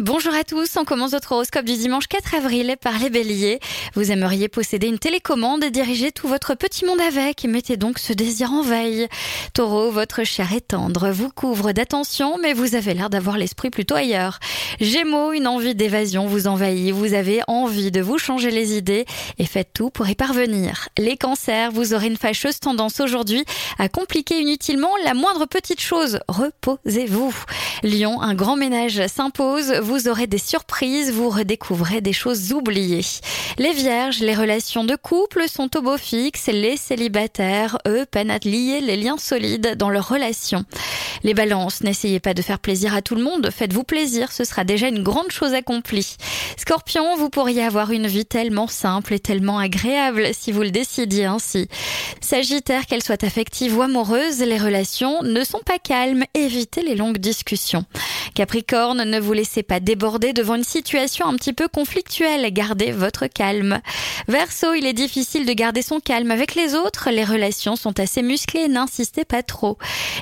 Bonjour à tous, on commence votre horoscope du dimanche 4 avril par les béliers. Vous aimeriez posséder une télécommande et diriger tout votre petit monde avec, mettez donc ce désir en veille. Taureau, votre chair est tendre, vous couvre d'attention, mais vous avez l'air d'avoir l'esprit plutôt ailleurs. Gémeaux, une envie d'évasion vous envahit, vous avez envie de vous changer les idées et faites tout pour y parvenir. Les cancers, vous aurez une fâcheuse tendance aujourd'hui à compliquer inutilement la moindre petite chose. Reposez-vous. Lion, un grand ménage s'impose, vous aurez des surprises, vous redécouvrez des choses oubliées. Les vierges, les relations de couple sont au beau fixe, les célibataires, eux, peinent à lier les liens solides dans leurs relations. Les balances, n'essayez pas de faire plaisir à tout le monde, faites-vous plaisir, ce sera déjà une grande chose accomplie. Scorpion, vous pourriez avoir une vie tellement simple et tellement agréable si vous le décidiez ainsi. Sagittaire, qu'elle soit affective ou amoureuse, les relations ne sont pas calmes, évitez les longues discussions. Capricorne, ne vous laissez pas déborder devant une situation un petit peu conflictuelle, gardez votre calme. Verseau, il est difficile de garder son calme avec les autres, les relations sont assez musclées, n'insistez pas trop.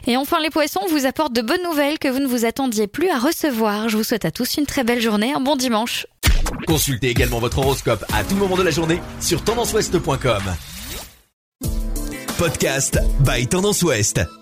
Et enfin les poissons vous apportent de bonnes nouvelles que vous ne vous attendiez plus à recevoir. Je vous souhaite à tous une très belle journée, un bon dimanche. Consultez également votre horoscope à tout moment de la journée sur tendanceouest.com. Podcast by Tendance Ouest.